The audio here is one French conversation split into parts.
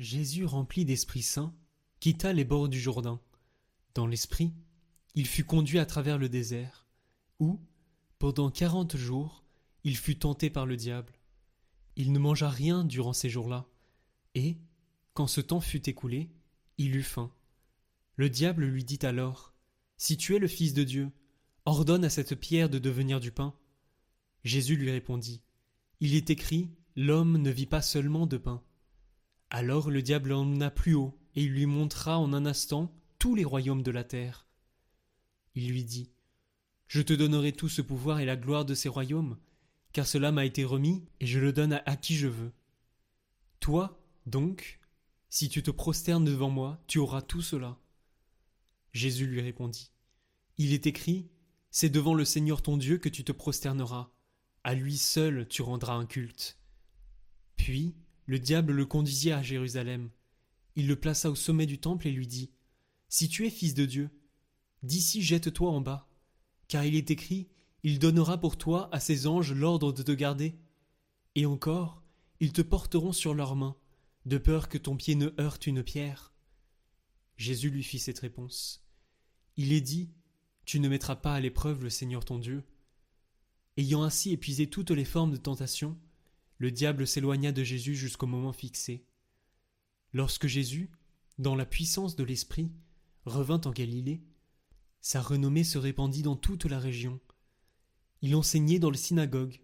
Jésus, rempli d'Esprit Saint, quitta les bords du Jourdain. Dans l'Esprit, il fut conduit à travers le désert, où, pendant quarante jours, il fut tenté par le diable. Il ne mangea rien durant ces jours-là, et, quand ce temps fut écoulé, il eut faim. Le diable lui dit alors Si tu es le Fils de Dieu, ordonne à cette pierre de devenir du pain. Jésus lui répondit Il est écrit L'homme ne vit pas seulement de pain. Alors le diable l'emmena plus haut, et il lui montra en un instant tous les royaumes de la terre. Il lui dit Je te donnerai tout ce pouvoir et la gloire de ces royaumes, car cela m'a été remis, et je le donne à, qui je veux. Toi, donc, si tu te prosternes devant moi, tu auras tout cela. Jésus lui répondit Il est écrit C'est devant le Seigneur ton Dieu que tu te prosterneras, à lui seul tu rendras un culte. Puis le diable le conduisit à Jérusalem. Il le plaça au sommet du temple et lui dit Si tu es fils de Dieu, d'ici jette-toi en bas, car il est écrit Il donnera pour toi à ses anges l'ordre de te garder. Et encore, ils te porteront sur leurs mains, de peur que ton pied ne heurte une pierre. Jésus lui fit cette réponse. Il est dit Tu ne mettras pas à l'épreuve le Seigneur ton Dieu. Ayant ainsi épuisé toutes les formes de tentation, le diable s'éloigna de Jésus jusqu'au moment fixé. Lorsque Jésus, dans la puissance de l'Esprit, revint en Galilée, sa renommée se répandit dans toute la région. Il enseignait dans le synagogue,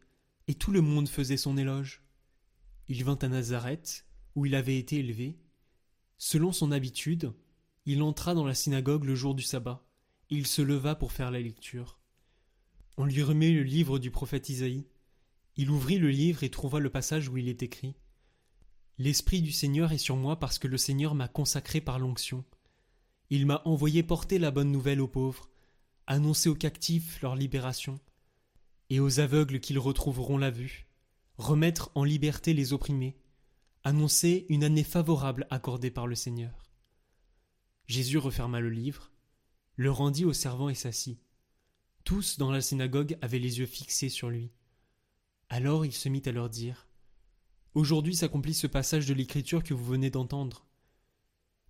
et tout le monde faisait son éloge. Il vint à Nazareth, où il avait été élevé. Selon son habitude, il entra dans la synagogue le jour du sabbat, et il se leva pour faire la lecture. On lui remet le livre du prophète Isaïe. Il ouvrit le livre et trouva le passage où il est écrit L'Esprit du Seigneur est sur moi parce que le Seigneur m'a consacré par l'onction. Il m'a envoyé porter la bonne nouvelle aux pauvres, annoncer aux captifs leur libération, et aux aveugles qu'ils retrouveront la vue, remettre en liberté les opprimés, annoncer une année favorable accordée par le Seigneur. Jésus referma le livre, le rendit aux servants et s'assit. Tous dans la synagogue avaient les yeux fixés sur lui. Alors il se mit à leur dire Aujourd'hui s'accomplit ce passage de l'Écriture que vous venez d'entendre.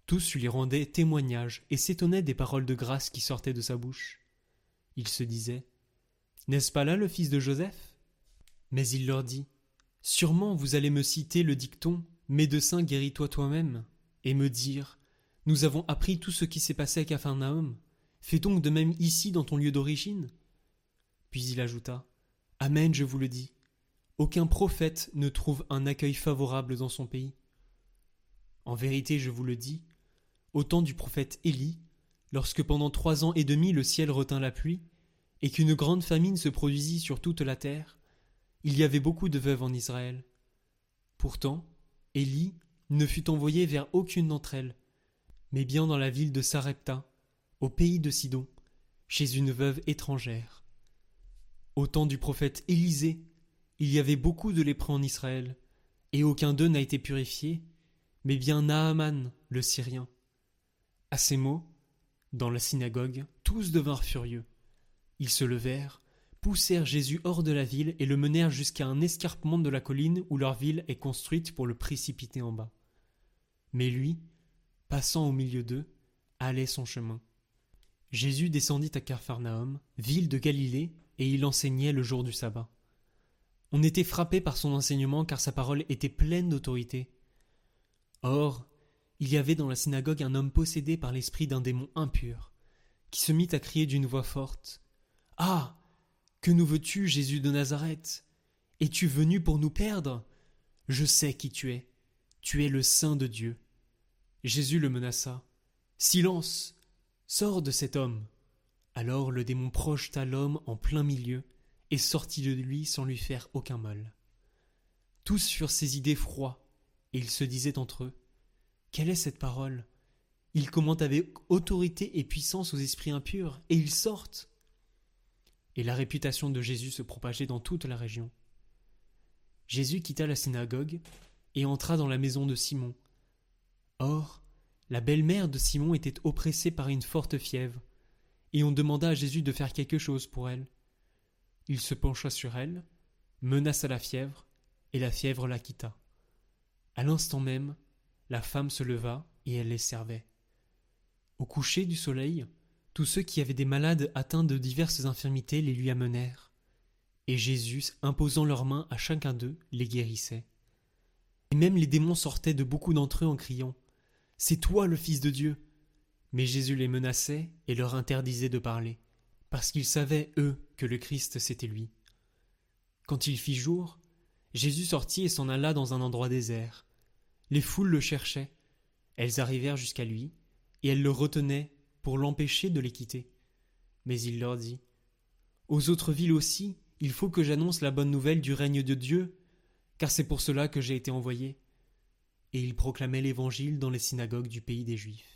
Tous lui rendaient témoignage et s'étonnaient des paroles de grâce qui sortaient de sa bouche. Il se disait N'est-ce pas là le fils de Joseph? Mais il leur dit Sûrement vous allez me citer le dicton Médecin guéris-toi toi-même, et me dire Nous avons appris tout ce qui s'est passé à Capharnaüm. Fais donc de même ici dans ton lieu d'origine. Puis il ajouta Amen, je vous le dis. Aucun prophète ne trouve un accueil favorable dans son pays. En vérité, je vous le dis, au temps du prophète Élie, lorsque pendant trois ans et demi le ciel retint la pluie, et qu'une grande famine se produisit sur toute la terre, il y avait beaucoup de veuves en Israël. Pourtant, Élie ne fut envoyé vers aucune d'entre elles, mais bien dans la ville de Sarepta, au pays de Sidon, chez une veuve étrangère. Au temps du prophète Élisée, il y avait beaucoup de lépreux en Israël, et aucun d'eux n'a été purifié, mais bien Naaman, le Syrien. À ces mots, dans la synagogue, tous devinrent furieux. Ils se levèrent, poussèrent Jésus hors de la ville et le menèrent jusqu'à un escarpement de la colline où leur ville est construite pour le précipiter en bas. Mais lui, passant au milieu d'eux, allait son chemin. Jésus descendit à Capharnaüm, ville de Galilée, et il enseignait le jour du sabbat. On était frappé par son enseignement car sa parole était pleine d'autorité. Or, il y avait dans la synagogue un homme possédé par l'esprit d'un démon impur, qui se mit à crier d'une voix forte. Ah. Que nous veux tu, Jésus de Nazareth? Es tu venu pour nous perdre? Je sais qui tu es. Tu es le Saint de Dieu. Jésus le menaça. Silence. Sors de cet homme. Alors le démon projeta l'homme en plein milieu et sortit de lui sans lui faire aucun mal. Tous furent idées froids, et ils se disaient entre eux Quelle est cette parole? Ils commentent avec autorité et puissance aux esprits impurs, et ils sortent. Et la réputation de Jésus se propageait dans toute la région. Jésus quitta la synagogue et entra dans la maison de Simon. Or, la belle-mère de Simon était oppressée par une forte fièvre, et on demanda à Jésus de faire quelque chose pour elle. Il se pencha sur elle, menaça la fièvre, et la fièvre la quitta. À l'instant même, la femme se leva et elle les servait. Au coucher du soleil, tous ceux qui avaient des malades atteints de diverses infirmités les lui amenèrent. Et Jésus, imposant leurs mains à chacun d'eux, les guérissait. Et même les démons sortaient de beaucoup d'entre eux en criant C'est toi le Fils de Dieu Mais Jésus les menaçait et leur interdisait de parler, parce qu'ils savaient, eux, que le Christ c'était lui. Quand il fit jour, Jésus sortit et s'en alla dans un endroit désert. Les foules le cherchaient. Elles arrivèrent jusqu'à lui, et elles le retenaient pour l'empêcher de les quitter. Mais il leur dit Aux autres villes aussi, il faut que j'annonce la bonne nouvelle du règne de Dieu, car c'est pour cela que j'ai été envoyé. Et il proclamait l'Évangile dans les synagogues du pays des Juifs.